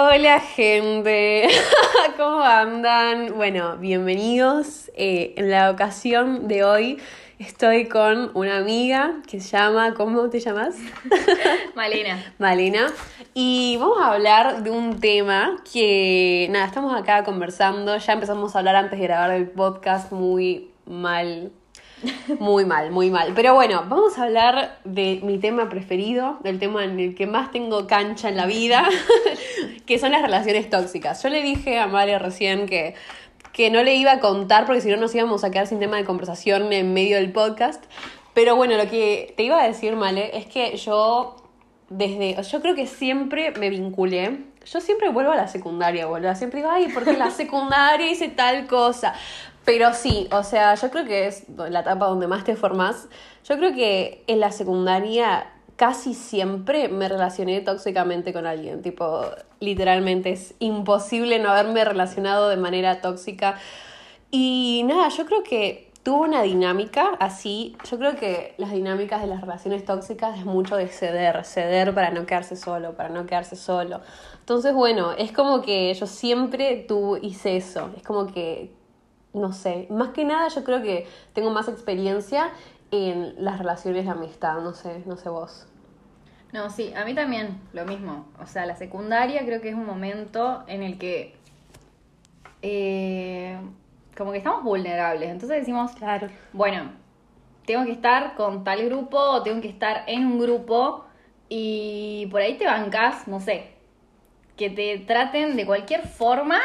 Hola gente, ¿cómo andan? Bueno, bienvenidos. Eh, en la ocasión de hoy estoy con una amiga que se llama, ¿cómo te llamas? Malena. Malena. Y vamos a hablar de un tema que, nada, estamos acá conversando, ya empezamos a hablar antes de grabar el podcast muy mal muy mal, muy mal. Pero bueno, vamos a hablar de mi tema preferido, del tema en el que más tengo cancha en la vida, que son las relaciones tóxicas. Yo le dije a Mario recién que, que no le iba a contar porque si no nos íbamos a quedar sin tema de conversación en medio del podcast. Pero bueno, lo que te iba a decir, Male, es que yo desde, yo creo que siempre me vinculé yo siempre vuelvo a la secundaria, boludo. Siempre digo, ay, porque la secundaria hice tal cosa. Pero sí, o sea, yo creo que es la etapa donde más te formas. Yo creo que en la secundaria casi siempre me relacioné tóxicamente con alguien. Tipo, literalmente es imposible no haberme relacionado de manera tóxica. Y nada, yo creo que tuvo una dinámica así. Yo creo que las dinámicas de las relaciones tóxicas es mucho de ceder, ceder para no quedarse solo, para no quedarse solo. Entonces, bueno, es como que yo siempre tú hice eso. Es como que no sé, más que nada yo creo que tengo más experiencia en las relaciones de amistad, no sé, no sé vos. No, sí, a mí también lo mismo. O sea, la secundaria creo que es un momento en el que eh, como que estamos vulnerables. Entonces decimos, claro. bueno, tengo que estar con tal grupo o tengo que estar en un grupo y por ahí te bancas, no sé, que te traten de cualquier forma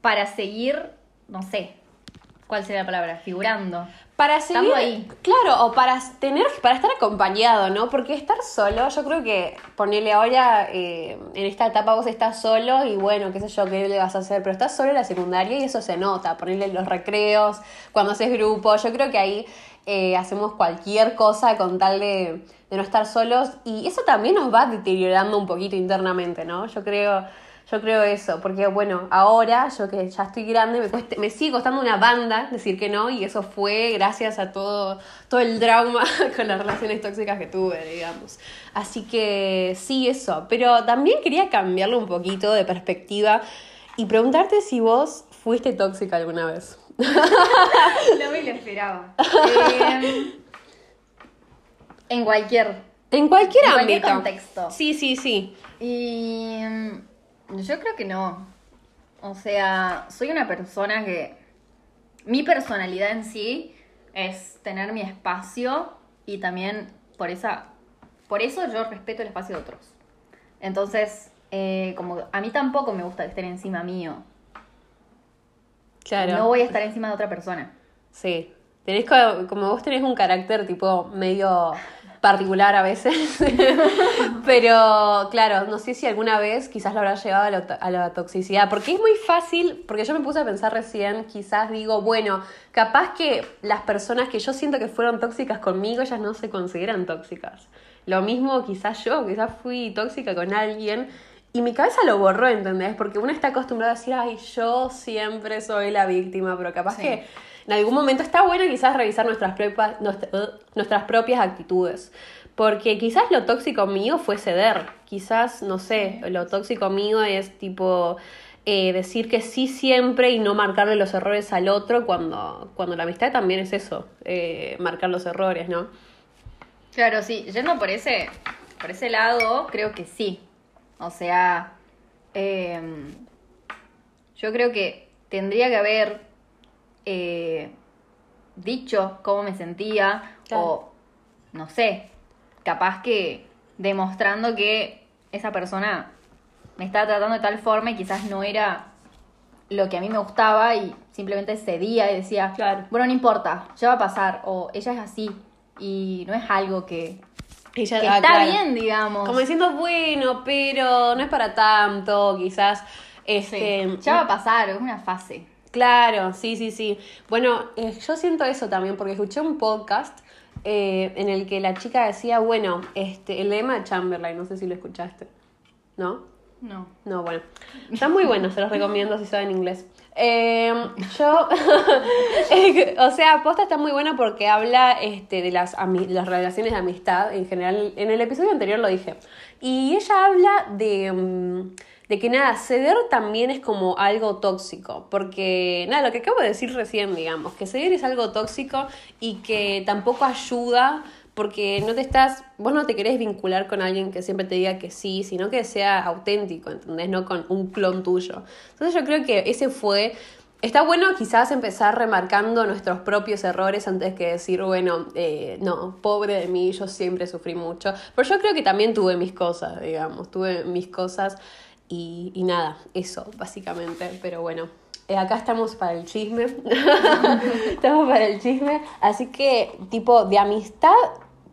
para seguir no sé, ¿cuál sería la palabra? Figurando. Para seguir, ahí. Claro, o para tener, para estar acompañado, ¿no? Porque estar solo, yo creo que ponerle ahora, eh, en esta etapa vos estás solo y bueno, qué sé yo, qué le vas a hacer, pero estás solo en la secundaria y eso se nota, ponerle los recreos, cuando haces grupo, yo creo que ahí eh, hacemos cualquier cosa con tal de, de no estar solos y eso también nos va deteriorando un poquito internamente, ¿no? Yo creo yo creo eso, porque bueno, ahora yo que ya estoy grande, me, me sigue costando una banda decir que no, y eso fue gracias a todo, todo el trauma con las relaciones tóxicas que tuve, digamos. Así que sí, eso. Pero también quería cambiarlo un poquito de perspectiva y preguntarte si vos fuiste tóxica alguna vez. no me lo esperaba. Em, en cualquier. En cualquier en ámbito. Cualquier contexto. Sí, sí, sí. Y em, yo creo que no. O sea, soy una persona que... Mi personalidad en sí es tener mi espacio y también por esa... Por eso yo respeto el espacio de otros. Entonces, eh, como a mí tampoco me gusta que estén encima mío. Claro. No voy a estar encima de otra persona. Sí. Tenés como, como vos tenés un carácter tipo medio particular a veces. Pero claro, no sé si alguna vez quizás lo habrá llevado a, la toxicidad. Porque es muy fácil, porque yo me puse a pensar recién, quizás digo, bueno, capaz que las personas que yo siento que fueron tóxicas conmigo, ellas no se consideran tóxicas. Lo mismo quizás yo, quizás fui tóxica con alguien. Y mi cabeza lo borró, ¿entendés? Porque uno está acostumbrado a decir, ay, yo siempre soy la víctima, pero capaz que en algún momento está bueno quizás revisar nuestras propias, nuestras propias actitudes. Porque quizás lo tóxico mío fue ceder. Quizás, no sé, lo tóxico mío es tipo eh, decir que sí siempre y no marcarle los errores al otro cuando, cuando la amistad también es eso, eh, marcar los errores, ¿no? Claro, sí. Yendo por ese, por ese lado, creo que sí. O sea, em, yo creo que tendría que haber eh, dicho cómo me sentía o, no sé, capaz que demostrando que esa persona me estaba tratando de tal forma y quizás no era lo que a mí me gustaba y simplemente cedía y decía, claro. bueno, no importa, ya va a pasar, o ella es así y no es algo que, ella, ah, está bien, digamos. Como diciendo, bueno, pero no es para tanto, quizás. Este, ya va a pasar, es una fase. Claro, sí, sí, sí. Bueno, eh, yo siento eso también porque escuché un podcast eh, en el que la chica decía, bueno, este, el lema de Chamberlain, no sé si lo escuchaste, ¿no? No. No, bueno. Está muy bueno, se los recomiendo si saben inglés. Eh, yo, o sea, Posta está muy bueno porque habla este, de las, las relaciones de amistad en general. En el episodio anterior lo dije. Y ella habla de, mm, de que nada, ceder también es como algo tóxico. Porque, nada, lo que acabo de decir recién, digamos, que ceder es algo tóxico y que tampoco ayuda porque no te estás, vos no te querés vincular con alguien que siempre te diga que sí, sino que sea auténtico, ¿entendés? No con un clon tuyo. Entonces yo creo que ese fue... Está bueno quizás empezar remarcando nuestros propios errores antes que decir, bueno, eh, no, pobre de mí, yo siempre sufrí mucho. Pero yo creo que también tuve mis cosas, digamos, tuve mis cosas y, y nada, eso básicamente. Pero bueno, eh, acá estamos para el chisme. estamos para el chisme. Así que, tipo, de amistad,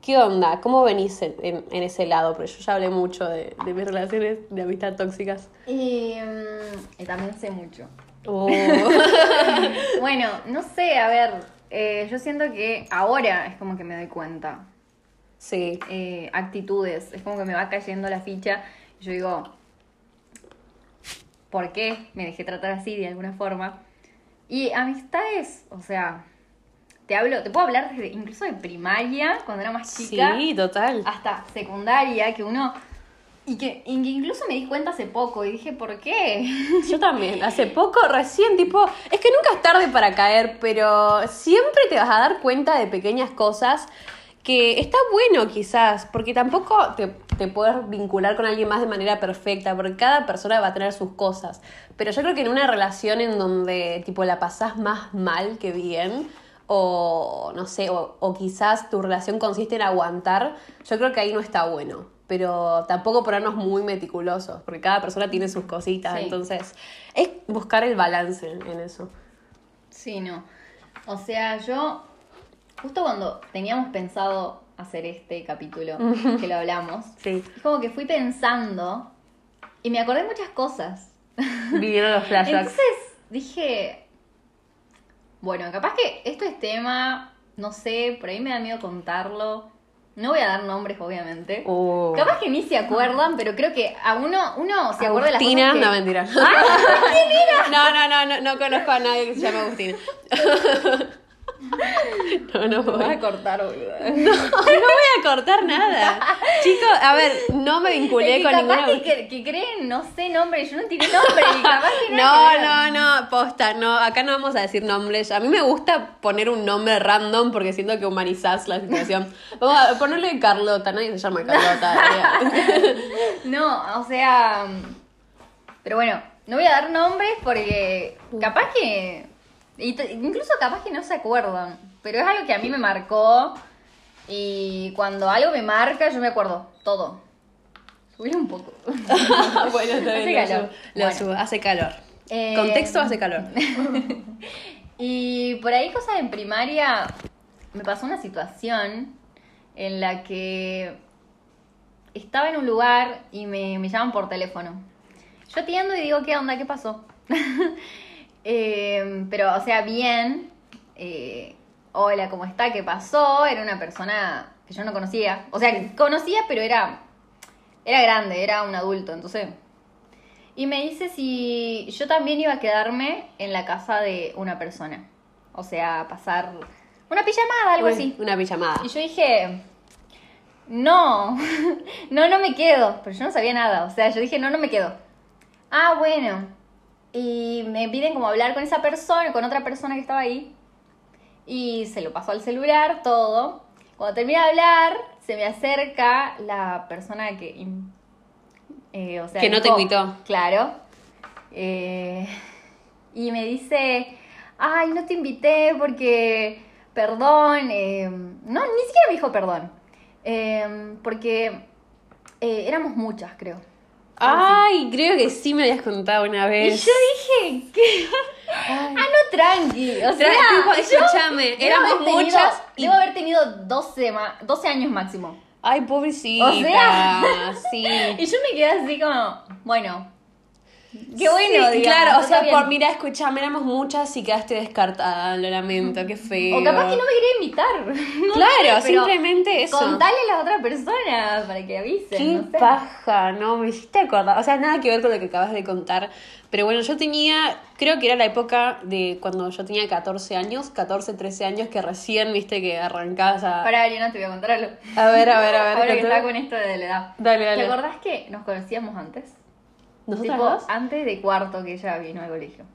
¿qué onda? ¿Cómo venís en, en- en ese lado? Porque yo ya hablé mucho de, de mis relaciones de amistad tóxicas. Y, mm, y también sé mucho. Oh. Bueno, no sé, a ver, eh, yo siento que ahora es como que me doy cuenta. sí. eh, actitudes, es como que me va cayendo la ficha. Y yo digo, ¿por qué me dejé tratar así de alguna forma? Y amistades, o sea, te hablo, te puedo hablar desde incluso de primaria, cuando era más chica, Sí, total. hasta secundaria, que uno... Y que, y que incluso me di cuenta hace poco y dije, ¿por qué? Yo también, hace poco, recién, tipo, es que nunca es tarde para caer, pero siempre te vas a dar cuenta de pequeñas cosas que está bueno quizás, porque tampoco te, te puedes vincular con alguien más de manera perfecta, porque cada persona va a tener sus cosas. Pero yo creo que en una relación en donde, tipo, la pasás más mal que bien, o no sé, o, o quizás tu relación consiste en aguantar, yo creo que ahí no está bueno. Pero tampoco ponernos muy meticulosos, porque cada persona tiene sus cositas, Sí. entonces es buscar el balance en eso. Sí, no. O sea, yo, justo cuando teníamos pensado hacer este capítulo, que lo hablamos, Sí, es como que fui pensando y me acordé de muchas cosas. vinieron los flashbacks. Entonces dije, bueno, capaz que esto es tema, no sé, por ahí me da miedo contarlo. No voy a dar nombres, obviamente. Oh. Capaz que ni se acuerdan, pero creo que a uno, uno se acuerda de las Agustina, cosas que... no mentira. No, no, no, no, no conozco a nadie que se llame Agustina. No, no vas voy. a cortar, boluda. No, no voy a cortar nada. Chicos, a ver, no me vinculé que con capaz ninguna. que, que creen, no sé, nombre, yo no tiré nombre y capaz que No, ver. no, no, posta, no, acá no vamos a decir nombres. A mí me gusta poner un nombre random porque siento que humanizás la situación. Vamos a ponerle Carlota, nadie se llama Carlota. No, o sea. Pero bueno, no voy a dar nombres porque capaz que. Y Incluso capaz que no se acuerdan. Pero es algo que a mí me marcó. Y cuando algo me marca, yo me acuerdo todo. Subir un poco. bueno, está Hace bien, calor. subo, lo Bueno. subo, hace calor. Eh, Contexto hace calor. Y por ahí cosas en primaria, me pasó una situación en la que estaba en un lugar y me, me llaman por teléfono. Yo atiendo y digo, ¿qué onda? ¿Qué pasó? Eh, pero, o sea, bien. eh, Hola, ¿cómo está? ¿Qué pasó? Era una persona que yo no conocía. O sea, que conocía, pero era, era grande, era un adulto. Entonces, y me dice si yo también iba a quedarme en la casa de una persona. O sea, pasar una pijamada, algo así. Una pijamada. Y yo dije, no, no, no me quedo. Pero yo no sabía nada. O sea, yo dije, no, no me quedo. Ah, bueno. Y me piden como hablar con esa persona, con otra persona que estaba ahí. Y se lo pasó al celular, todo. Cuando termina de hablar, se me acerca la persona que... eh, o sea, Que no te invitó. Claro. Eh, y me dice, ay, no te invité porque, perdón, eh, no, ni siquiera me dijo perdón, Eh, porque eh, éramos muchas, creo. Ay, creo que sí me habías contado una Y vez. yo dije, ¿qué? Ah, no, tranqui. O sea, yo escúchame, éramos tenido- muchas y- Debo haber tenido 12, ma- 12 años máximo. Ay, pobrecita. O sea. sí. Y yo me quedé así como, bueno, Qué bueno, Sí, digamos, claro, o sea, bien. por, mira, escuchame, éramos muchas y quedaste descartada, lo lamento, qué feo. O capaz que no me quería invitar. No Claro, sé, simplemente eso. Contale a las otras personas para que avisen. Qué no sé. paja, no, me hiciste acordar. O sea, nada que ver con lo que acabas de contar. Pero bueno, yo tenía, creo que era la época de cuando yo tenía 14 años, 14, 13 años, que recién, viste, que arrancabas a... Para Ariana, te voy a contar algo. A ver, a ver, a ver. Ahora que está con esto de la edad. Dale, dale. ¿Te acordás que nos conocíamos antes? ¿Nosotras Tipo, dos? antes de cuarto que ella vino al colegio.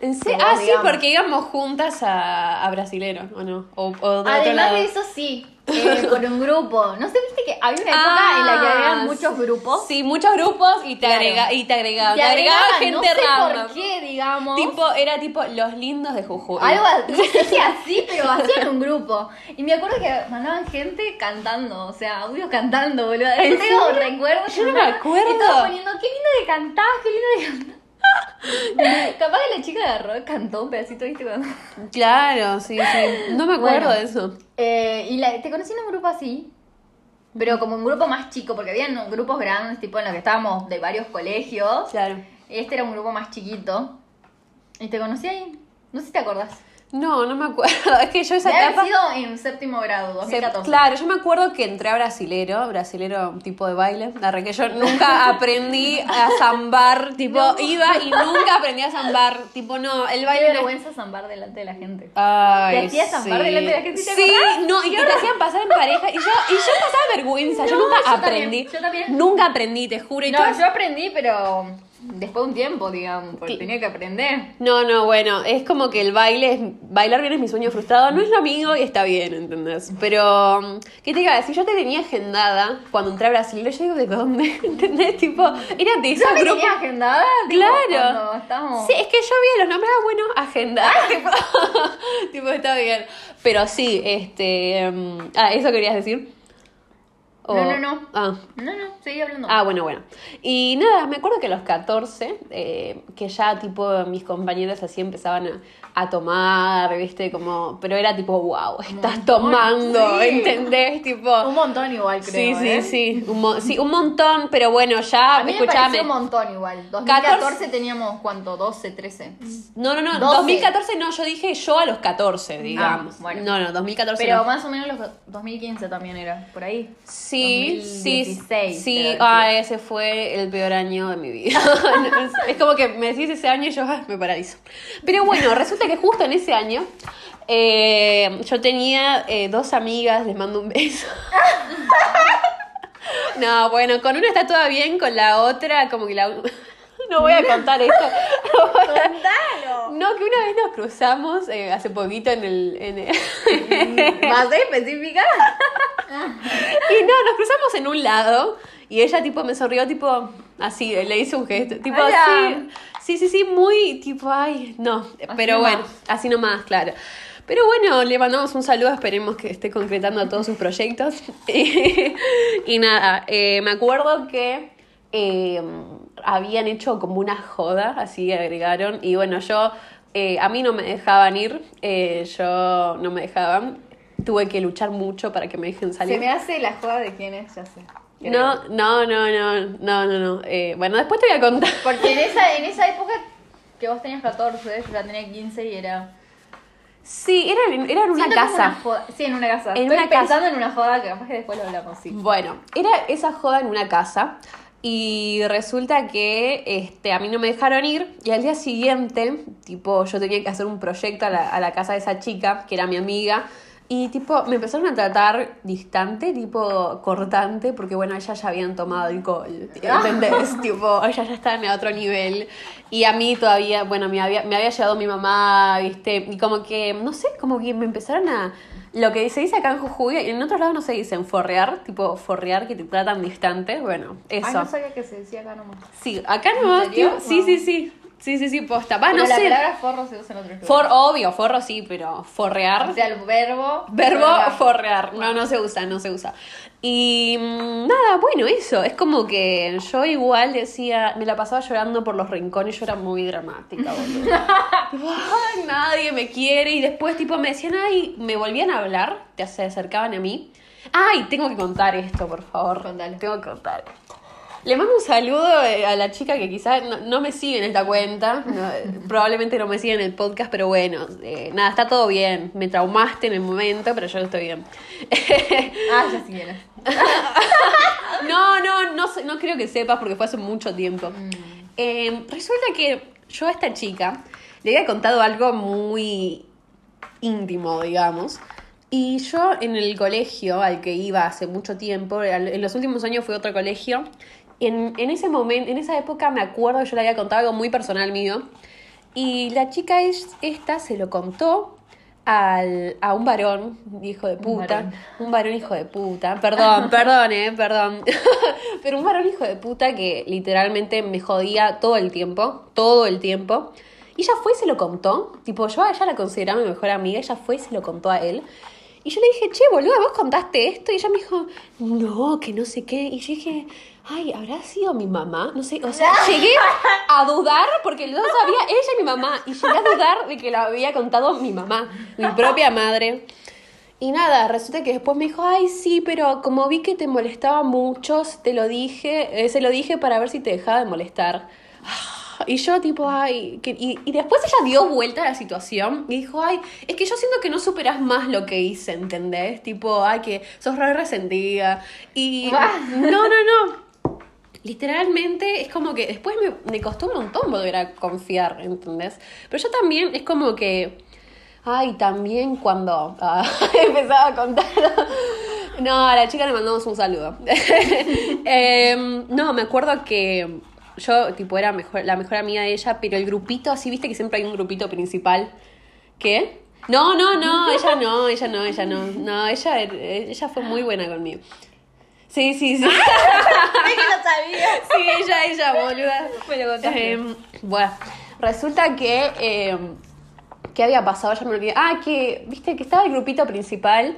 ¿En serio? Como Ah, sí, porque íbamos juntas a, a Brasilero, ¿o no? O, o de otro Además lado. de eso, sí, eh, con un grupo. ¿No sé, viste que había una época en la que Ah, había muchos grupos? Sí, muchos grupos y te, Claro. agrega, y te agregaban. Te Te agregaban agregaban, gente no sé random. por qué, digamos. Tipo, era tipo los lindos de Jujuy. Algo así, no sé así, pero hacían un grupo. Y me acuerdo que mandaban gente cantando, o sea, audios cantando, boludo. Yo ¿En tengo recuerdos. Yo no me acuerdo. Estaban poniendo, qué lindo que cantás, qué lindo que cantás. Capaz que la chica agarró y cantó un pedacito, ¿viste? Cuando... Claro, sí, sí. No me acuerdo Bueno. de eso. Eh, y la- te conocí en un grupo así, pero como un grupo más chico, porque habían grupos grandes, tipo en los que estábamos de varios colegios. Claro. Este era un grupo más chiquito. Y te conocí ahí. No sé si te acordás. No, no me acuerdo. Es que yo esa Debe etapa. sido en séptimo grado, se- 2014. claro, yo me acuerdo que entré a brasilero, brasilero tipo de baile, que yo nunca aprendí a zambar, tipo, iba y nunca aprendí a zambar, tipo, no, el Qué baile no- vergüenza zambar delante de la gente. Ay, Te hacías zambar sí. delante de la gente, ¿te Sí, acordás? no, y que te hacían pasar en pareja. Y yo, y yo pasaba vergüenza, yo nunca yo también, aprendí. yo también. Nunca aprendí, te juro. Y No, yo aprendí, pero después de un tiempo, digamos, porque tenía que aprender. No, no, bueno, es como que el baile, es, bailar bien es mi sueño frustrado, no es lo mío y está bien, ¿entendés? Pero, mm, ¿qué te iba a decir? Yo te tenía agendada cuando entré a Brasil, yo digo, ¿de dónde? ¿Entendés? Tipo, era de esos ¿Ya me grupos. tenías agendada? Claro. estábamos- Sí, es que yo vi los nombres, ah, bueno, agenda. tipo, tipo, está bien. Pero sí, este. mm, ah, ¿eso querías decir? O- No, no, no. Ah. No, no, seguí hablando. Ah, bueno, bueno. Y nada, me acuerdo que a los 14, eh, que ya tipo mis compañeros así empezaban a, a tomar, viste, como, pero era tipo, wow, estás tomando, sí. ¿entendés? Tipo, Un montón igual, creo. sí, sí, ¿eh? sí, un, sí, un montón, pero bueno, ya, A mí me escuchame. pareció un montón igual. 2014 teníamos, ¿cuánto? 12, 13. No, no, no, 12. 2014 no, yo dije yo a los 14, digamos. Ah, bueno. No, no, 2014 Pero no. más o menos los 2015 también era, por ahí. Sí, sí, 2016, sí. que Ah, sí. ese fue el peor año de mi vida. es, es como que me decís ese año y yo ah, me paralizo. Pero bueno, resulta que justo en ese año eh, yo tenía eh, dos amigas, les mando un beso. no, bueno, con una está todo bien, con la otra como que la... No voy a contar esto. ¡Contalo! No, que una vez nos cruzamos eh, hace poquito en el... En el- ¿Más específica? Y no, nos cruzamos en un lado y ella tipo me sonrió tipo así, le hizo un gesto, tipo Hola. así. Sí, sí, sí, muy tipo, ay, no, pero nomás. bueno, así nomás, claro. Pero bueno, le mandamos un saludo, esperemos que esté concretando todos sus proyectos. y, nada, eh, me acuerdo que eh, habían hecho como una joda, así agregaron, y bueno, yo, eh, a mí no me dejaban ir, eh, yo no me dejaban, tuve que luchar mucho para que me dejen salir. Se me hace la joda de quién es, ya sé. No, no, no, no, no, no, no. Eh, bueno, después te voy a contar. Porque en esa, en esa época que vos tenías 14, yo ya tenía 15 y era... Sí, era, en- era en una Siento casa. una joda. Sí, en una casa. En Estoy una casa. pensando en una joda que capaz que después lo hablamos, sí. Bueno, era esa joda en una casa y resulta que este, a mí no me dejaron ir y al día siguiente, tipo, yo tenía que hacer un proyecto a la, a la casa de esa chica, que era mi amiga, y tipo, me empezaron a tratar distante, tipo, cortante, porque bueno, ellas ya habían tomado alcohol, ¿entendés? tipo, ellas ya estaban a otro nivel y a mí todavía, bueno, me había, me había llevado mi mamá, ¿viste? Y como que, no sé, como que me empezaron a... Lo que se dice acá en Jujuy, en otros lados no se dicen forrear, tipo forrear que te tratan distante, bueno, eso. Ay, no sabía que se decía acá nomás. Sí, acá no, ¿En serio? tío, No. sí, sí, sí, sí, sí, posta. Va, no la sé. palabra forro se usa en otros lugares. For, obvio, forro sí, pero forrear. O sea, el verbo... Verbo forrear. No, no se usa, no se usa. Y mm, nada, bueno, eso. Es como que yo igual decía, me la pasaba llorando por los rincones, yo era muy dramática, boludo. "Ay, nadie me quiere. Y después, tipo, me decían, ay, me volvían a hablar, te se acercaban a mí. Ay, tengo que contar esto, por favor. Contalo. Tengo que contar esto. Le mando un saludo eh, a la chica que quizás no, no me sigue en esta cuenta. no, eh, probablemente no me sigue en el podcast, pero bueno, eh, nada, está todo bien. Me traumaste en el momento, pero yo estoy bien. Ah, ya sí quiero. No, no, no, no creo que sepas porque fue hace mucho tiempo. Mm. Eh, resulta que yo a esta chica le había contado algo muy íntimo, digamos. Y yo en el colegio al que iba hace mucho tiempo, en los últimos años fui a otro colegio. En, en ese momento, en esa época me acuerdo yo le había contado algo muy personal mío. Y la chica es, esta se lo contó al, a un varón, hijo de Un puta. varón. Un varón hijo de puta. Perdón, perdón, eh, perdón. Pero un varón hijo de puta que literalmente me jodía todo el tiempo. Todo el tiempo. Y ella fue y se lo contó. Tipo, yo a ella la consideraba mi mejor amiga. Ella fue y se lo contó a él. Y yo le dije, che, boluda, vos contaste esto. Y ella me dijo, no, que no sé qué. Y yo dije, ay, ¿habrá sido mi mamá? No sé, o sea, llegué a dudar porque no sabía ella y mi mamá. Y llegué a dudar de que lo había contado mi mamá, mi propia madre. Y nada, resulta que después me dijo, ay, sí, pero como vi que te molestaba mucho, te lo dije, eh, se lo dije para ver si te dejaba de molestar. Y yo tipo, ay, que- y, y después ella dio vuelta a la situación y dijo, ay, es que yo siento que no superas más lo que hice, ¿entendés? Tipo, ay, que sos re resentida. Y no, no, no. Literalmente es como que después me, me costó un montón volver a confiar, ¿entendés? Pero yo también es como que, ay, también cuando ah, empezaba a contar... No, a la chica le mandamos un saludo. Em, no, me acuerdo que yo, tipo, era mejor, la mejor amiga de ella, pero el grupito, así, viste que siempre hay un grupito principal. ¿Qué? No, no, no, ella no, ella no, ella no. No, ella, ella fue muy buena conmigo. Sí, sí, sí. Es que no sabía. Sí, ella, ella, boluda. Me lo contaste. Eh, bueno, resulta que. eh, ¿Qué había pasado? Ya me olvidé. Ah, que, viste, que estaba el grupito principal.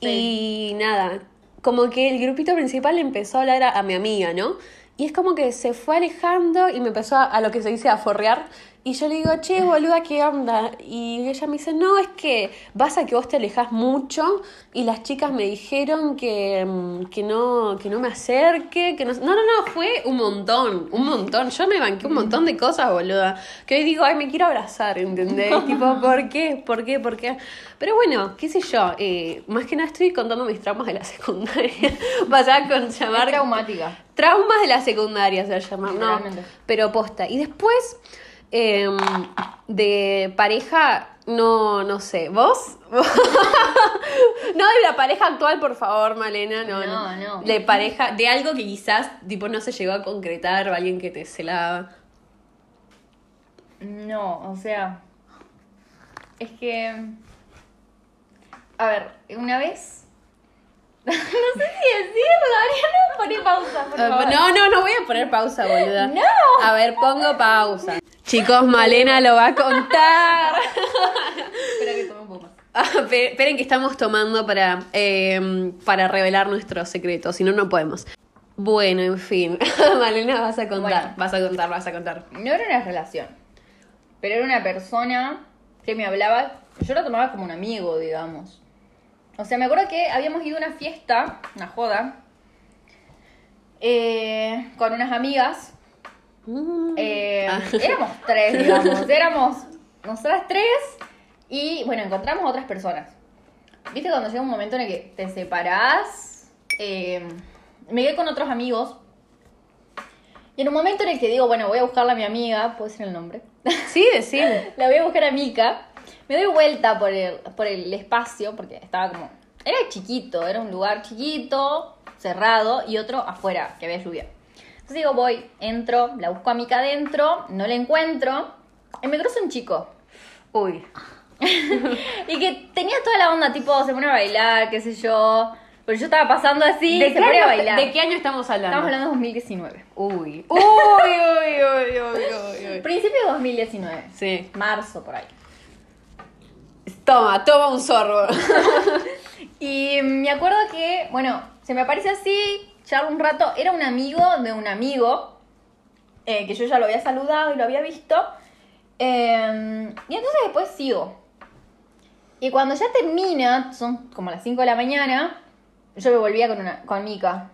Y nada, como que el grupito principal empezó a hablar a, a mi amiga, ¿no? Y es como que se fue alejando y me empezó a, a lo que se dice a forrear. Y yo le digo, che, boluda, ¿qué onda? Y ella me dice, no, es que vas a que vos te alejas mucho y las chicas me dijeron que, mm, que, no, que no me acerque, que no... No, no, no, fue un montón, un montón. Yo me banqué un montón de cosas, boluda. Que hoy digo, ay, me quiero abrazar, ¿entendés? tipo, ¿por qué? ¿Por qué? ¿Por qué? Pero bueno, qué sé yo, eh, más que nada estoy contando mis traumas de la secundaria. Vaya con Es llamar... traumática. Traumas de la secundaria se llama, no, Literalmente. pero posta. Y después, em, de pareja, no, no sé, ¿vos? no de la pareja actual, por favor, Malena, no, No, no. De pareja, de algo que quizás, tipo, no se llegó a concretar, o alguien que te celaba. No, o sea. Es que. A ver, una vez. no sé si decirlo, Ariana. Poné pausa, por Ah, favor. No, no, no voy a poner pausa, boluda. No. A ver, pongo pausa. Chicos, Malena lo va a contar. Espera que tome un poco más. Ah, pe- Esperen que estamos tomando para, eh, para revelar nuestros secretos, si no, no podemos. Bueno, en fin. Malena, vas a contar, Bueno. vas a contar, vas a contar. No era una relación, pero era una persona que me hablaba. Yo lo tomaba como un amigo, digamos. O sea, me acuerdo que habíamos ido a una fiesta, una joda, eh, con unas amigas. Mm. Eh, Ah. Éramos tres, digamos. Éramos nosotras tres y, bueno, encontramos otras personas. ¿Viste cuando llega un momento en el que te separás? Eh, me quedé con otros amigos. Y en un momento en el que digo, bueno, voy a buscarla a mi amiga, ¿puedo decir el nombre? Sí, decime. La voy a buscar a Mika. Me doy vuelta por el, por el espacio, porque estaba como... Era chiquito, era un lugar chiquito, cerrado, y otro afuera, que había lluvia. Entonces digo, voy, entro, la busco a Mika adentro, no la encuentro, y me cruza un chico. Uy. Y que tenía toda la onda, tipo, se pone a bailar, qué sé yo. Pero yo estaba pasando así, ¿De se qué, pone a año, bailar. ¿De qué año estamos hablando? Estamos hablando de 2019. Uy. Uy, uy, uy, uy, uy, uy. Principio de 2019. Sí. Marzo, por ahí. Toma, toma un zorro. Y me acuerdo que, bueno, se me aparece así, charla un rato, era un amigo de un amigo, eh, que yo ya lo había saludado y lo había visto. eh, y entonces después sigo. Y cuando ya termina, son como las 5 de la mañana, yo me volvía con, una, con Mika.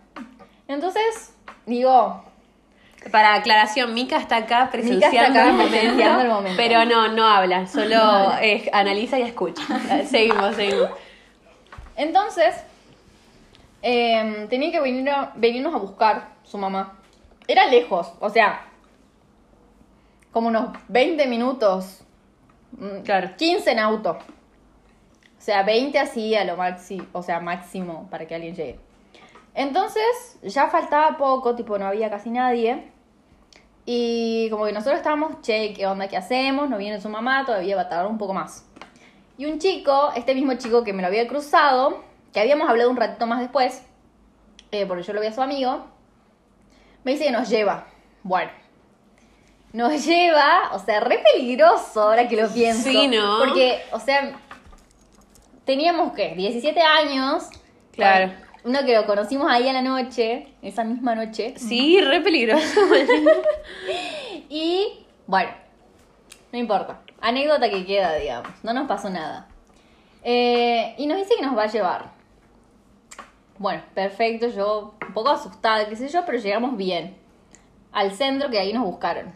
Entonces digo, Para aclaración, Mika está acá presenciando, está acá el, momento, presenciando el momento. pero no, no habla, solo eh, analiza y escucha. seguimos, seguimos. Entonces, eh, tenía que venir a- venirnos a buscar su mamá. Era lejos, o sea, como unos 20 minutos, mm, Claro. 15 en auto. O sea, 20 así a lo máximo, o sea, máximo para que alguien llegue. Entonces, ya faltaba poco, tipo, no había casi nadie. Y como que nosotros estábamos, che, ¿qué onda? ¿Qué hacemos? No viene su mamá, todavía va a tardar un poco más. Y un chico, este mismo chico que me lo había cruzado, que habíamos hablado un ratito más después, eh, porque yo lo vi a su amigo, me dice que nos lleva. Bueno, nos lleva, o sea, re peligroso ahora que lo pienso. Sí, ¿no? Porque, o sea, teníamos que 17 años. Claro. Uno que lo conocimos ahí a la noche, esa misma noche. Sí, re peligroso. Y bueno, no importa. Anécdota que queda, digamos. No nos pasó nada. Eh, y nos dice que nos va a llevar. Bueno, perfecto. Yo un poco asustada, qué sé yo, pero llegamos bien. Al centro que ahí nos buscaron.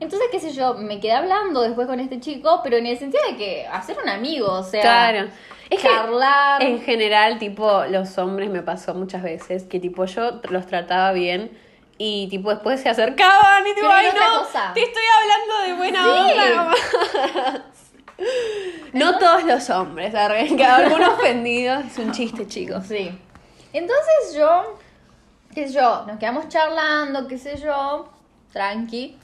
Entonces, qué sé yo, me quedé hablando después con este chico, pero en el sentido de que hacer un amigo, o sea, Claro. Es que charlar. en general, tipo, los hombres me pasó muchas veces que, tipo, yo los trataba bien y, tipo, después se acercaban y, tipo, Pero ay, no, cosa. te estoy hablando de buena Sí. onda. nomás". no todos los hombres, arre, que alguno ofendido. Es un chiste, chicos. Sí. Entonces yo, qué sé yo, nos quedamos charlando, qué sé yo, tranqui.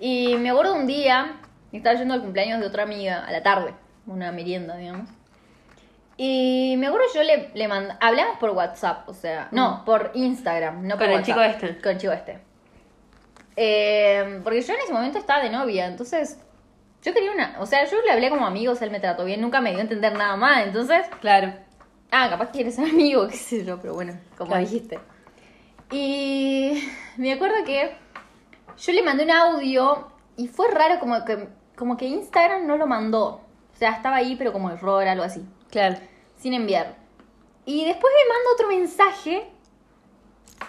Y me acuerdo un día, estaba yendo al cumpleaños de otra amiga, a la tarde, una merienda, digamos. Y me acuerdo yo le, le mandé, hablamos por WhatsApp, o sea, no, por Instagram, no por Mm. Con el chico este. Con el chico este. Eh, porque yo en ese momento estaba de novia, entonces yo quería una, o sea, yo le hablé como amigos, él me trató bien, nunca me dio a entender nada más, entonces Claro. Ah, capaz que quieres ser amigo, qué sé yo, pero bueno, como Claro. dijiste. Y me acuerdo que yo le mandé un audio y fue raro como que, como que Instagram no lo mandó. O sea, estaba ahí, pero como error, algo así, Claro. sin enviar. Y después me manda otro mensaje.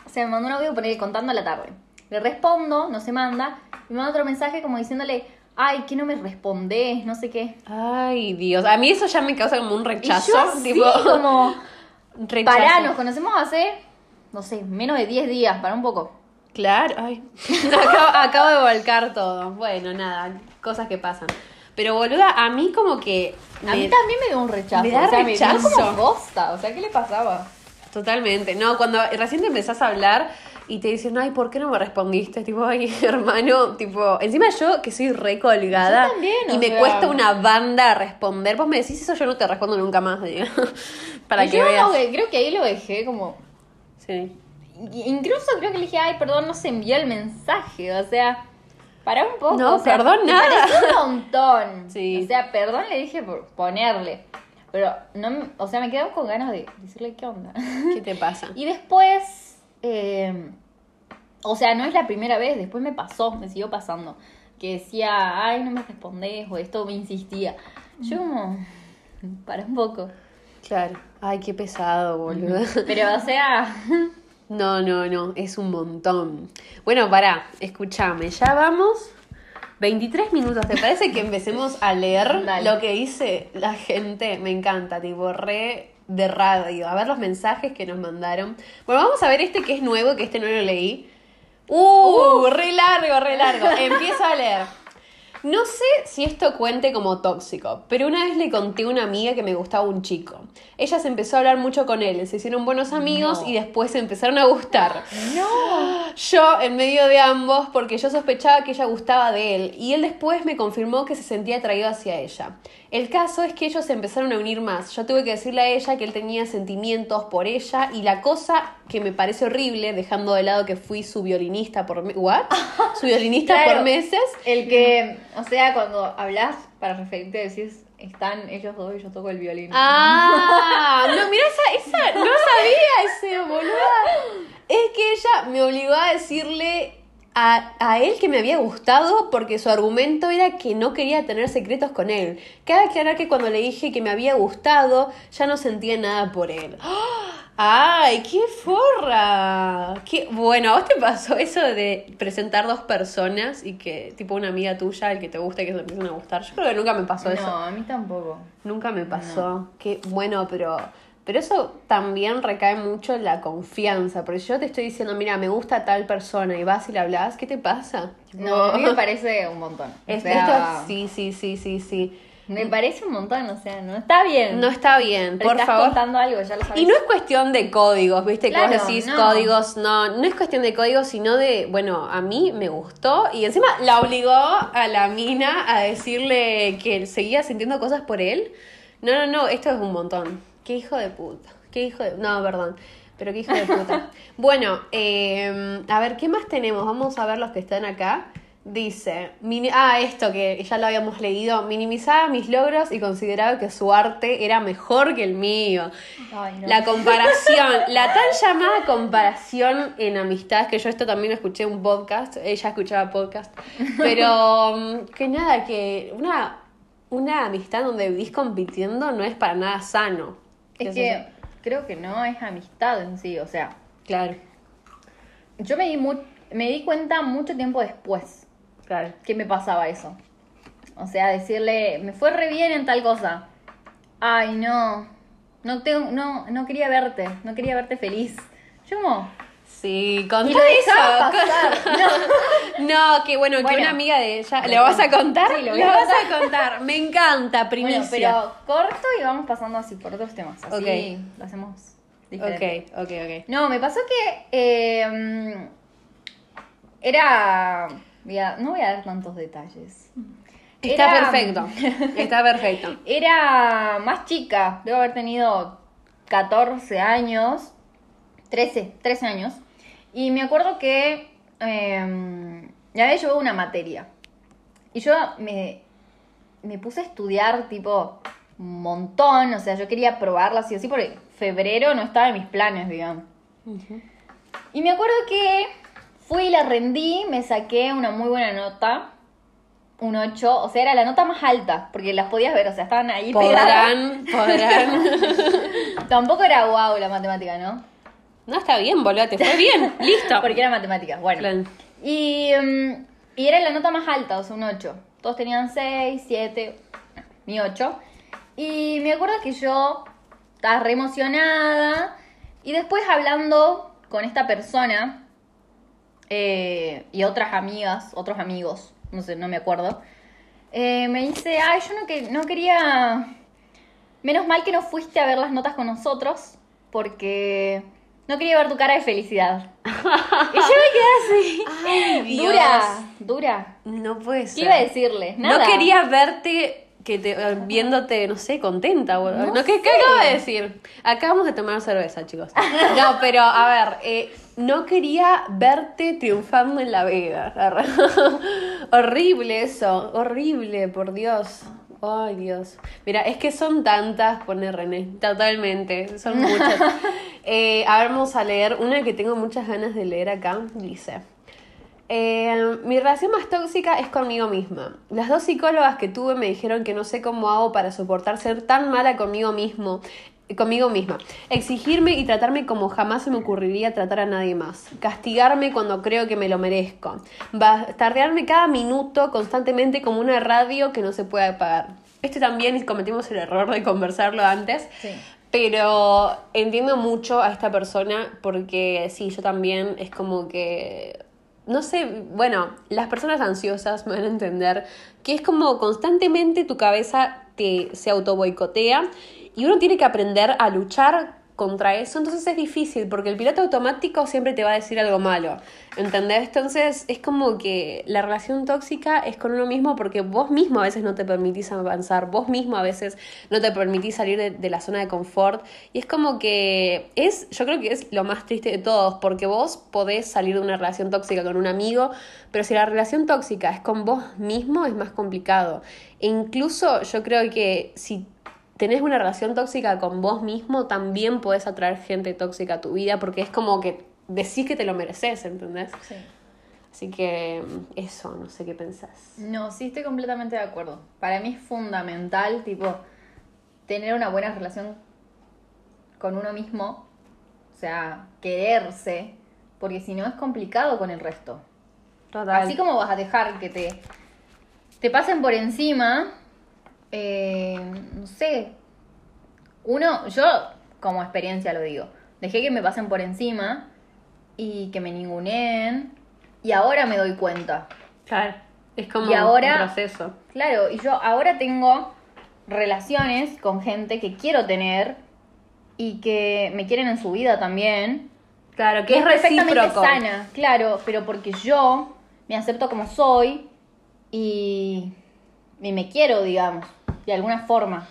O sea, me mandó un audio poner contando a la tarde. Le respondo, no se manda. Me manda otro mensaje como diciéndole, ay, que no me respondés, no sé qué. Ay, Dios. A mí eso ya me causa como un Y rechazo. yo así, tipo, como... rechazo. Pará, nos conocemos hace, no sé, menos de 10 días, para un poco. Claro, ay. acabo, acabo de volcar todo. Bueno, nada, cosas que pasan. Pero boluda, a mí como que. A me- mí también me dio un rechazo. me da o sea, me rechazo. como bosta. O sea, ¿qué le pasaba? Totalmente. No, cuando recién te empezás a hablar y te dicen, ay, ¿por qué no me respondiste? Tipo, ay, hermano, tipo. Encima yo que soy recolgada. Yo también, Y me sea. cuesta una banda responder. Vos me decís eso, yo no te respondo nunca más, digo. Para Y que yo veas. como creo que ahí lo dejé como... Sí. Incluso creo que le dije, ay, perdón, no se envió el mensaje. O sea, pará un poco. No, o sea, perdón, me nada. pareció un montón. Sí. O sea, perdón le dije por ponerle. Pero, no, me- o sea, me quedé con ganas de decirle qué onda. ¿Qué te pasa? Y después, eh, o sea, no es la primera vez, después me pasó, me siguió pasando, que decía, ay, no me respondés, o esto me insistía. Yo como, para un poco. Claro. Ay, qué pesado, boluda. Pero, o sea, No, no, no, es un montón. Bueno, pará, escúchame, ya vamos 23 minutos. ¿Te parece que empecemos a leer Dale. lo que dice la gente? Me encanta, tipo, re de radio. A ver los mensajes que nos mandaron. Bueno, vamos a ver este que es nuevo, que este no lo leí. ¡Uh! Re largo, re largo. Empiezo a leer. No sé si esto cuente como tóxico, pero una vez le conté a una amiga que me gustaba un chico. Ella se empezó a hablar mucho con él, se hicieron buenos amigos No. y después se empezaron a gustar. no. Yo en medio de ambos porque yo sospechaba que ella gustaba de él y él después me confirmó que se sentía atraído hacia ella. El caso es que ellos se empezaron a unir más. Yo tuve que decirle a ella que él tenía sentimientos por ella y la cosa que me parece horrible, dejando de lado que fui su violinista por... me- ¿What? Su violinista Claro. por meses. El que, o sea, cuando hablas para referirte decís, están ellos dos y yo toco el violín. Ah, no, mira, esa, esa, no sabía ese, boluda. Es que ella me obligó a decirle a, a él que me había gustado porque su argumento era que no quería tener secretos con él. Cabe aclarar que cuando le dije que me había gustado, ya no sentía nada por él. ¡Ay, qué forra! Qué... Bueno, ¿a vos te pasó eso de presentar dos personas y que, tipo, una amiga tuya, el que te gusta y que se empiezan a gustar? Yo creo que nunca me pasó No, eso. a mí tampoco. Nunca me pasó. Qué bueno, pero. Pero eso también recae mucho en la confianza. Porque yo te estoy diciendo, mira, me gusta tal persona y vas y le hablas, ¿qué te pasa? No, a mí me parece un montón. O Es- sea, esto, sí, sí, sí, sí, sí. Me parece un montón, o sea, no está bien. No está bien, por estás favor. contando algo, ya lo sabes. Y no es cuestión de códigos, ¿viste? que Claro, vos decís no. códigos, no, no es cuestión de códigos, sino de, bueno, a mí me gustó y encima la obligó a la mina a decirle que seguía sintiendo cosas por él. No, no, no, esto es un montón. Qué hijo de puta, qué hijo de... No, perdón, pero qué hijo de puta. bueno, eh, a ver, ¿qué más tenemos? Vamos a ver los que están acá. Dice, mini- ah, esto que ya lo habíamos leído, minimizaba mis logros y consideraba que su arte era mejor que el mío. Ay, no. La comparación, la tan llamada comparación en amistad, que yo esto también lo escuché en un podcast, ella escuchaba podcast, pero mm, que nada, que una, una amistad donde vivís compitiendo no es para nada sano. ¿Qué Es que creo que no es amistad en sí, o sea, Claro, yo me di, mu- me di cuenta mucho tiempo después claro. que me pasaba eso. O sea, decirle, me fue re bien en tal cosa. Ay, no, no, tengo, no, no quería verte, no quería verte feliz. Yo como, Sí, con y todo eso. pasar. No. No, que bueno, que una amiga de ella. ¿Le vas a contar? Sí, lo voy Le a vas contar. a contar. Me encanta, primicia. Bueno, pero corto y vamos pasando así por otros temas. Así Ok. lo hacemos diferente. Ok, ok, ok. No, me pasó que eh, mm, era... voy a- no voy a dar tantos detalles. Está Era- perfecto. Está perfecto. Era más chica, debo haber tenido 14 años, 13, 13 años. Y me acuerdo que eh, ya había llevado una materia. Y yo me, me puse a estudiar tipo un montón, o sea, yo quería probarla así así porque febrero no estaba en mis planes, digamos. Y me acuerdo que fui y la rendí, me saqué una muy buena nota, un 8, o sea, era la nota más alta, porque las podías ver, o sea, estaban ahí pegadas. Podrán, podrán. Tampoco era guau la matemática, ¿no? No, está bien, boludo, te fue bien. Listo. Porque era matemática, bueno. Y, mm, y era la nota más alta, o sea, un 8. Todos tenían 6, 7, mi 8. Y me acuerdo que yo estaba re emocionada. Y después hablando con esta persona eh, y otras amigas, otros amigos, no sé, no me acuerdo, eh, me dice, ay, yo no, que, no quería... Menos mal que no fuiste a ver las notas con nosotros, porque no quería ver tu cara de felicidad. y yo me quedé así. Ay, Dios. Dura, dura. No puede ¿Qué ser. iba a decirle? Nada. No quería verte que te, viéndote, no sé, contenta. No No, ¿qué, ¿Qué acabo de decir? Acabamos de tomar cerveza, chicos. No, pero a ver, eh, no quería verte triunfando en la vida. horrible eso, horrible, por Dios. Ay, Dios. Mira, es que son tantas, pone René, totalmente, son muchas. Eh, a ver, vamos a leer una que tengo muchas ganas de leer acá. Dice. Eh, mi relación más tóxica es conmigo misma. Las dos psicólogas que tuve me dijeron que no sé cómo hago para soportar ser tan mala conmigo mismo, conmigo misma. Exigirme y tratarme como jamás se me ocurriría tratar a nadie más. Castigarme cuando creo que me lo merezco. Bastardearme cada minuto constantemente como una radio que no se puede apagar. Este también cometimos el error de conversarlo antes. Sí. Pero entiendo mucho a esta persona porque sí, yo también es como que, no sé, bueno, las personas ansiosas me van a entender que es como constantemente tu cabeza te, se auto boicotea y uno tiene que aprender a luchar contra eso, entonces es difícil porque el piloto automático siempre te va a decir algo malo, ¿entendés? Entonces es como que la relación tóxica es con uno mismo porque vos mismo a veces no te permitís avanzar, vos mismo a veces no te permitís salir de, de la zona de confort y es como que es, yo creo que es lo más triste de todos porque vos podés salir de una relación tóxica con un amigo, pero si la relación tóxica es con vos mismo es más complicado. E incluso yo creo que si tenés una relación tóxica con vos mismo, también podés atraer gente tóxica a tu vida, porque es como que decís que te lo mereces, ¿entendés? Sí. Así que eso, no sé qué pensás. No, sí estoy completamente de acuerdo. Para mí es fundamental, tipo, tener una buena relación con uno mismo O sea, quererse, porque si no es complicado con el resto. Total. Así como vas a dejar que te, te pasen por encima, eh, no sé, uno, yo como experiencia lo digo, dejé que me pasen por encima y que me ninguneen y ahora me doy cuenta. Claro. Es como Y ahora- un proceso. Claro, y yo ahora tengo relaciones con gente que quiero tener y que me quieren en su vida también. Claro, que es perfectamente recíproco. sana, claro, pero porque yo me acepto como soy y, y me quiero, digamos, de alguna forma.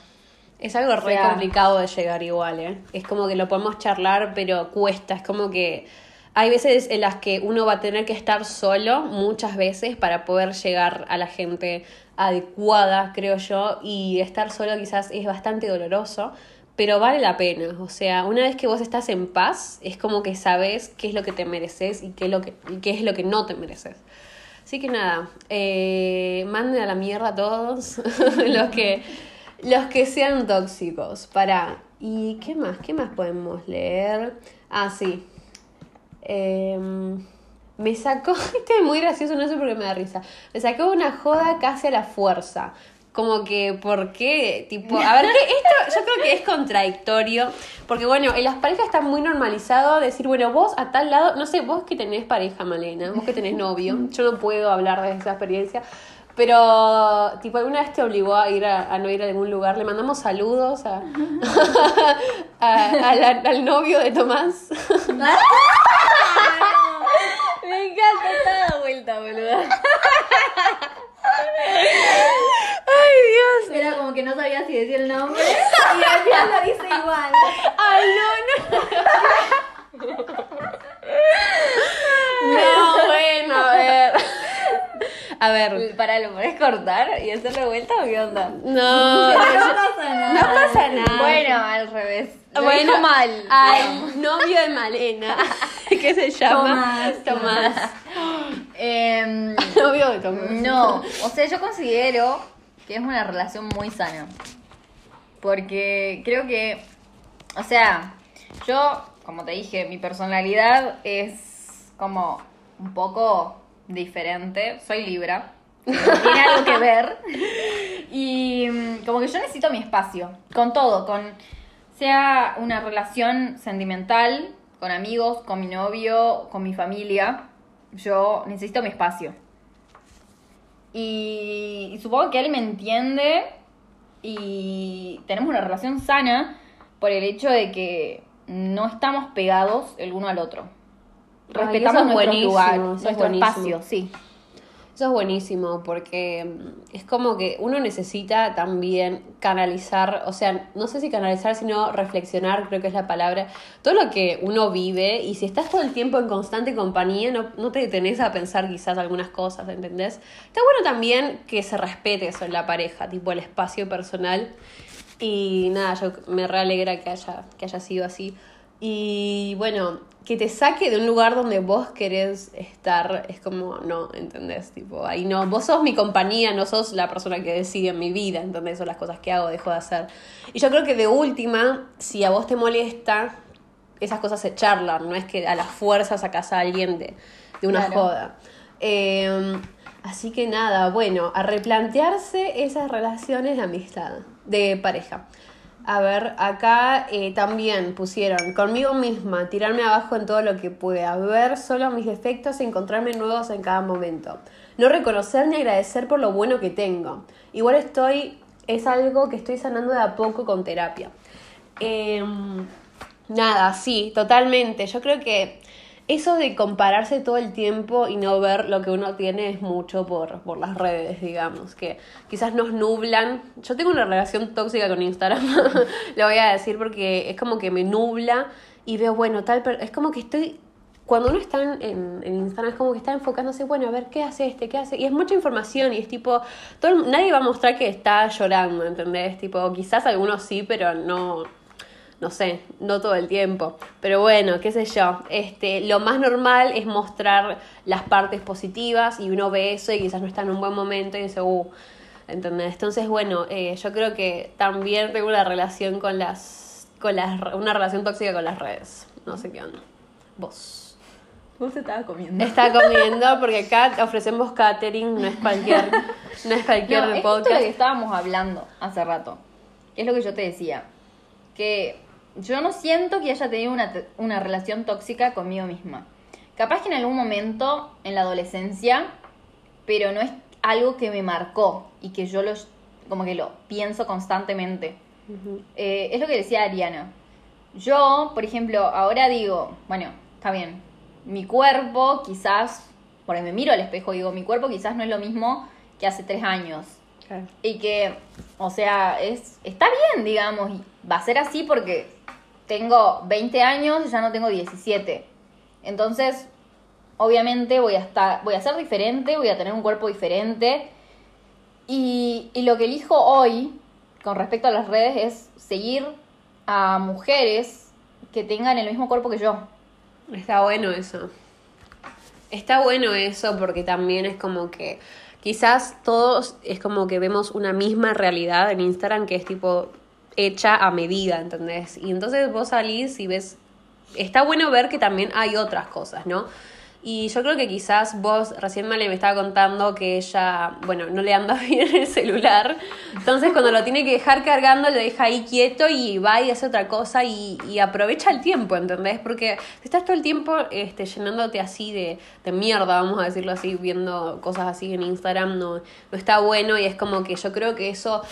Es algo re sea- complicado de llegar igual, ¿eh? Es como que lo podemos charlar, pero cuesta. Es como que hay veces en las que uno va a tener que estar solo, muchas veces, para poder llegar a la gente adecuada, creo yo. Y estar solo quizás es bastante doloroso, pero vale la pena. O sea, una vez que vos estás en paz, es como que sabes qué es lo que te mereces y qué es lo que, y qué es lo que no te mereces. Así que nada, eh, manden a la mierda a todos los que los que sean tóxicos. Para. ¿Y qué más? ¿Qué más podemos leer? Ah, sí. Em, me sacó, este es muy gracioso, no sé por qué me da risa. Me sacó una joda casi a la fuerza. Como que, ¿por qué? Tipo, a ver, ¿qué? esto yo creo que es contradictorio. Porque, bueno, en las parejas está muy normalizado decir, bueno, vos a tal lado, no sé, vos que tenés pareja, Malena, vos que tenés novio, yo no puedo hablar de esa experiencia. Pero, tipo, alguna vez te obligó a ir a, a no ir a algún lugar. Le mandamos saludos a, a- a la- al novio de Tomás. Me encanta, está vuelta, boludo. Ay, Dios. Era como que no sabía si decía el nombre y al final lo dice igual. Ay, no, no. No, bueno, a ver. A ver. Para, ¿lo podés cortar y hacerle vuelta o qué onda? No, No pasa nada. no pasa nada. Bueno, al revés. Lo Bueno, mal. Al novio de Malena, que se llama Tomás. Tomás. Em, Novio de Tomás. no, o sea, yo considero que es una relación muy sana. Porque creo que, o sea, yo, como te dije, mi personalidad es como un poco diferente. Soy Libra. Tiene algo que ver. Y mm, como que yo necesito mi espacio. Con todo, con sea una relación sentimental, con amigos, con mi novio, con mi familia. Yo necesito mi espacio. Y, y supongo que él me entiende y tenemos una relación sana por el hecho de que no estamos pegados el uno al otro. Ay, Respetamos eso es nuestro lugar, nuestro buenísimo. espacio, sí. Eso es buenísimo porque mm, es como que uno necesita también canalizar, o sea, no sé si canalizar, sino reflexionar, creo que es la palabra, todo lo que uno vive y si estás todo el tiempo en constante compañía, no, no te detenés a pensar quizás algunas cosas, ¿entendés? Está bueno también que se respete eso en la pareja, tipo el espacio personal y nada, yo me realegra que haya, que haya sido así. Y bueno, que te saque de un lugar donde vos querés estar, es como, no, ¿entendés? Tipo, ahí no, vos sos mi compañía, no sos la persona que decide en mi vida, ¿entendés? Son las cosas que hago, dejo de hacer. Y yo creo que de última, si a vos te molesta, esas cosas se charlan, no es que a la fuerza sacas a alguien de, de una Claro. joda. Eh, así que nada, bueno, a replantearse esas relaciones de amistad, de pareja. A ver, acá eh, también pusieron conmigo misma, tirarme abajo en todo lo que pueda, ver solo mis defectos y encontrarme nuevos en cada momento. No reconocer ni agradecer por lo bueno que tengo. Igual estoy, es algo que estoy sanando de a poco con terapia. Em, nada, sí, totalmente. Yo creo que eso de compararse todo el tiempo y no ver lo que uno tiene es mucho por, por las redes, digamos, que quizás nos nublan. Yo tengo una relación tóxica con Instagram, lo voy a decir porque es como que me nubla y veo, bueno, tal, per- es como que estoy... Cuando uno está en, en- Instagram es como que está enfocándose, bueno, a ver qué hace este, qué hace. Y es mucha información y es tipo, todo nadie va a mostrar que está llorando, ¿entendés? Tipo, quizás algunos sí, pero no, no sé, no todo el tiempo. Pero bueno, qué sé yo. Este, lo más normal es mostrar las partes positivas y uno ve eso y quizás no está en un buen momento y dice, uh, ¿entendés? Entonces, bueno, eh, yo creo que también tengo una relación con las, con las, una relación tóxica con las redes. no sé qué onda. Vos. Vos te estabas comiendo. Está comiendo porque acá ofrecemos catering, no es cualquier, no es cualquier No, es podcast. justo lo que estábamos hablando hace rato. Es lo que yo te decía. Que yo no siento que haya tenido una, una relación tóxica conmigo misma. Capaz que en algún momento, en la adolescencia, pero no es algo que me marcó y que yo lo, como que lo pienso constantemente. Eh, es lo que decía Ariana. Yo, por ejemplo, ahora digo, bueno, está bien, mi cuerpo quizás, porque me miro al espejo y digo, mi cuerpo quizás no es lo mismo que hace tres años. Claro. Y que, o sea, es, está bien, digamos, y va a ser así porque tengo 20 años y ya no tengo 17. Entonces, obviamente voy a estar, voy a ser diferente, voy a tener un cuerpo diferente. Y, y lo que elijo hoy, con respecto a las redes, es seguir a mujeres que tengan el mismo cuerpo que yo. Está bueno eso. Está bueno eso porque también es como que quizás todos es como que vemos una misma realidad en Instagram que es tipo hecha a medida, ¿entendés? Y entonces vos salís y ves, está bueno ver que también hay otras cosas, ¿no? Y yo creo que quizás vos, recién me estaba contando que ella, bueno, no le anda bien el celular. Entonces cuando lo tiene que dejar cargando, lo deja ahí quieto y va y hace otra cosa y, y aprovecha el tiempo, ¿entendés? Porque estás todo el tiempo este, llenándote así de, de mierda, vamos a decirlo así, viendo cosas así en Instagram, no, no está bueno y es como que yo creo que eso,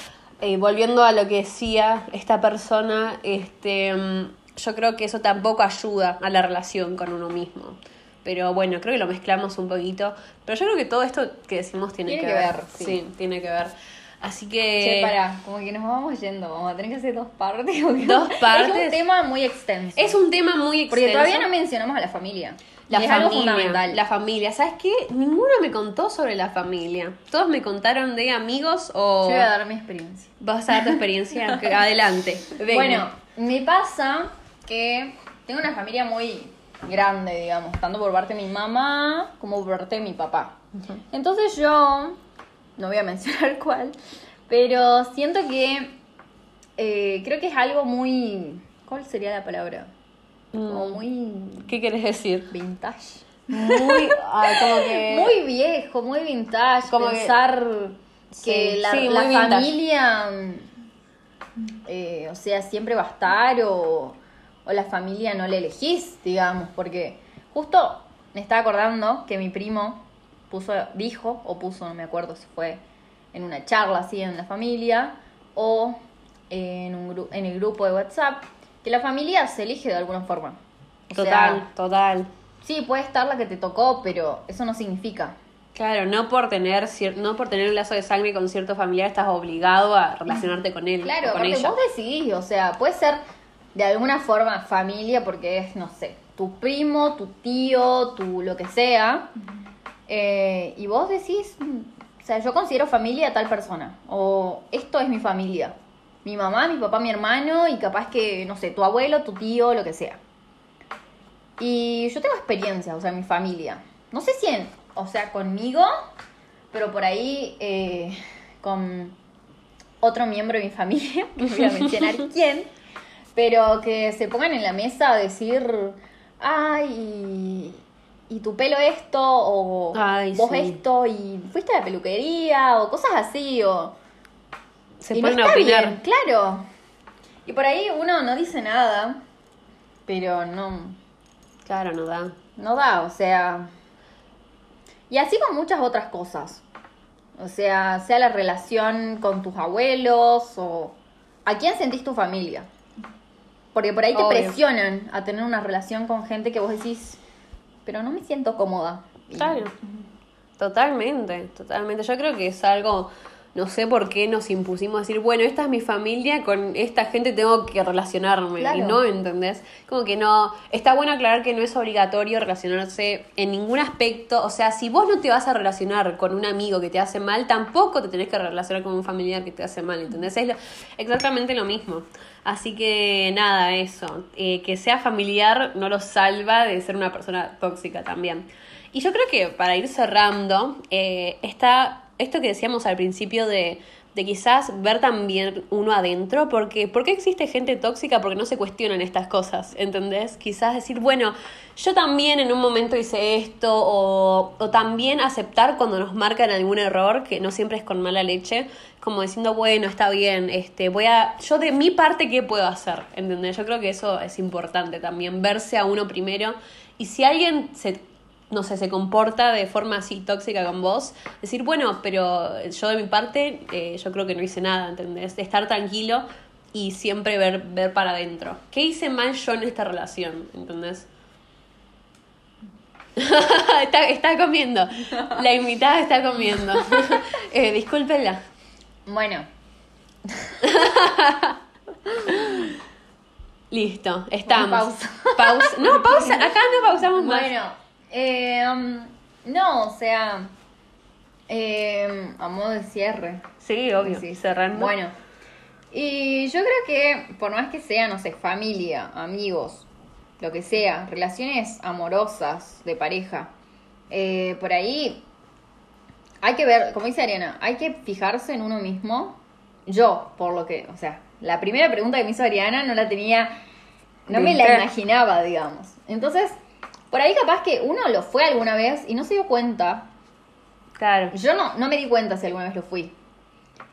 eh, volviendo a lo que decía esta persona, este, mm, yo creo que eso tampoco ayuda a la relación con uno mismo. Pero bueno, creo que lo mezclamos un poquito. Pero yo creo que todo esto que decimos tiene, Tiene que, ver. ver, sí. sí. tiene que ver. Así que. Che, pará, como que nos vamos yendo, vamos a tener que hacer dos partes. Dos partes. Es un tema muy extenso. Es un tema muy extenso. Porque todavía no mencionamos a la familia. La algo familia, fundamental. la familia. ¿Sabes qué? Ninguno me contó sobre la familia. Todos me contaron de amigos o... Yo voy a dar mi experiencia. Vas a dar tu experiencia. Adelante. venga. Bueno, me pasa que tengo una familia muy grande, digamos, tanto por parte de mi mamá como por parte de mi papá. Entonces yo, no voy a mencionar cuál, pero siento que eh, creo que es algo muy... ¿Cuál sería la palabra? Como Mm, muy ¿Qué quieres decir? vintage. Muy... ah, como que... Muy viejo, muy vintage, Como pensar que, Sí, la, sí, la familia, eh, o sea, siempre va a estar o, o la familia no le elegís, digamos, porque justo me estaba acordando que mi primo puso, dijo, o puso, no me acuerdo si fue en una charla así en la familia o en, un en el grupo de WhatsApp, que la familia se elige de alguna forma. O sea, Total, total. Sí, puede estar la que te tocó, pero eso no significa. Claro, no por tener no por tener un lazo de sangre con cierto familiar estás obligado a relacionarte con él Claro, o con porque ella. vos decidís, o sea, puede ser de alguna forma familia porque es, no sé, tu primo, tu tío, tu lo que sea. eh, y vos decís, mm, o sea, yo considero familia a tal persona. O esto es mi familia. Mi mamá, mi papá, mi hermano y capaz que, no sé, tu abuelo, tu tío, lo que sea. Y yo tengo experiencia, o sea, mi familia. No sé si en, o sea, conmigo, pero por ahí eh, con otro miembro de mi familia, no voy a mencionar quién, pero que se pongan en la mesa a decir, ay, y, y tu pelo esto, o Ay, vos sí. esto, y fuiste a la peluquería, o cosas así, o... Se y no ponen a opinar. bien, claro. Y por ahí uno no dice nada, pero no, Claro, no da. no da, o sea. Y así con muchas otras cosas. O sea, sea la relación con tus abuelos o a quién sentís tu familia. Porque por ahí te Obvio. presionan a tener una relación con gente que vos decís, pero no me siento cómoda. Claro. Totalmente, totalmente. Yo creo que es algo, no sé por qué nos impusimos a decir, bueno, esta es mi familia, con esta gente tengo que relacionarme. Claro. Y no, ¿entendés? Como que no. Está bueno aclarar que no es obligatorio relacionarse en ningún aspecto. O sea, si vos no te vas a relacionar con un amigo que te hace mal, tampoco te tenés que relacionar con un familiar que te hace mal, ¿entendés? Es lo- exactamente lo mismo. Así que nada, eso. Eh, que sea familiar no lo salva de ser una persona tóxica también. Y yo creo que para ir cerrando, eh, está esto que decíamos al principio de, de quizás ver también uno adentro, porque ¿por qué existe gente tóxica? Porque no se cuestionan estas cosas, ¿entendés? Quizás decir, bueno, yo también en un momento hice esto, o, o también aceptar cuando nos marcan algún error, que no siempre es con mala leche, como diciendo, bueno, está bien, este, voy a, yo de mi parte, ¿qué puedo hacer? ¿Entendés? Yo creo que eso es importante también, verse a uno primero, y si alguien se no sé, se comporta de forma así tóxica con vos, decir, bueno, pero yo de mi parte, eh, yo creo que no hice nada, ¿entendés? Estar tranquilo y siempre ver, ver para adentro. ¿Qué hice mal yo en esta relación? ¿Entendés? está, está, comiendo. La invitada está comiendo. eh, discúlpenla. Bueno. Listo, estamos. Pausa. pausa. No, pausa. Acá no pausamos más. Bueno. Eh, um, no, o sea, eh, a modo de cierre. Sí, obvio, sí. cerrando. Bueno, y yo creo que por más que sea, no sé, familia, amigos, lo que sea, relaciones amorosas de pareja, eh, por ahí hay que ver, como dice Ariana, hay que fijarse en uno mismo. Yo, por lo que, o sea, la primera pregunta que me hizo Ariana no la tenía, no me la imaginaba, digamos. Entonces, por ahí capaz que uno lo fue alguna vez y no se dio cuenta. Claro. Yo no, no me di cuenta si alguna vez lo fui.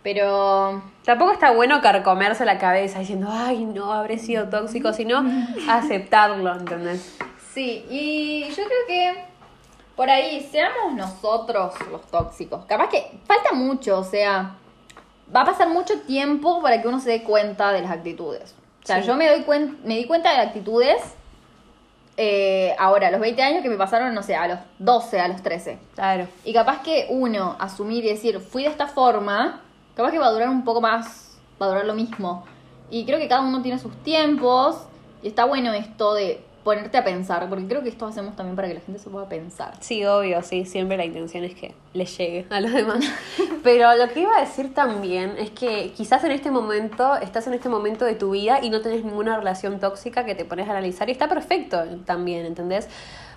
Pero. Tampoco está bueno carcomerse la cabeza diciendo, ay, no, habré sido tóxico, sino aceptarlo, ¿entendés? Sí, y yo creo que por ahí seamos nosotros los tóxicos. Capaz que falta mucho, o sea, va a pasar mucho tiempo para que uno se dé cuenta de las actitudes. O sea, Sí. yo me doy cuen- me di cuenta de las actitudes eh, ahora, los 20 años que me pasaron, no sé, a los 12, a los 13. Claro. Y capaz que uno asumir y decir, fui de esta forma, capaz que va a durar un poco más, va a durar lo mismo. Y creo que cada uno tiene sus tiempos y está bueno esto de ponerte a pensar, porque creo que esto hacemos también para que la gente se pueda pensar. Sí, obvio, sí, siempre la intención es que le llegue a los demás. Pero lo que iba a decir también es que quizás en este momento, estás en este momento de tu vida y no tenés ninguna relación tóxica que te pones a analizar y está perfecto también, ¿entendés?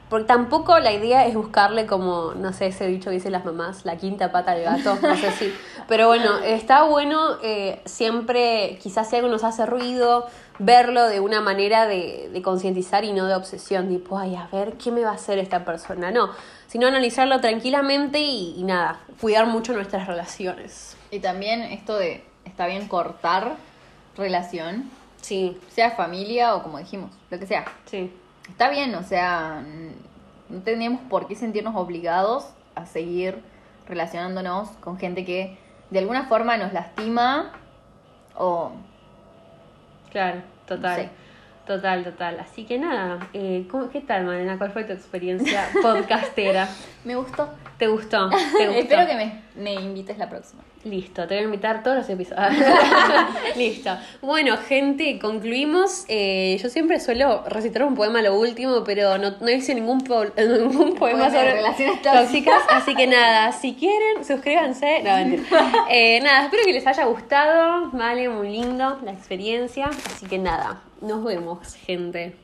Porque tampoco la idea es buscarle como, no sé, ese dicho que dicen las mamás, la quinta pata al gato, no sé si. Pero bueno, está bueno eh, siempre, quizás si algo nos hace ruido, verlo de una manera de, de concientizar y no de obsesión, tipo, ay, a ver, ¿qué me va a hacer esta persona? No, sino analizarlo tranquilamente y, y nada, cuidar mucho nuestras relaciones. Y también esto de, está bien cortar relación, Sí, sea familia o como dijimos, lo que sea. sí. Está bien, o sea, no tenemos por qué sentirnos obligados a seguir relacionándonos con gente que de alguna forma nos lastima o... Claro, total. Sí. Total, total. Así que nada, eh, ¿cómo- ¿qué tal, Malena? ¿Cuál fue tu experiencia podcastera? Me gustó. ¿Te gustó? ¿Te gustó? Espero que me, me invites la próxima. Listo, te voy a invitar todos los episodios. Listo. Bueno, gente, concluimos. Eh, yo siempre suelo recitar un poema a lo último, pero no, no hice ningún, po- ningún poema sobre relaciones tóxicas. Así que nada, si quieren, suscríbanse. No, mentira. Eh, nada, espero que les haya gustado. Vale, muy lindo la experiencia. Así que nada, nos vemos, gente.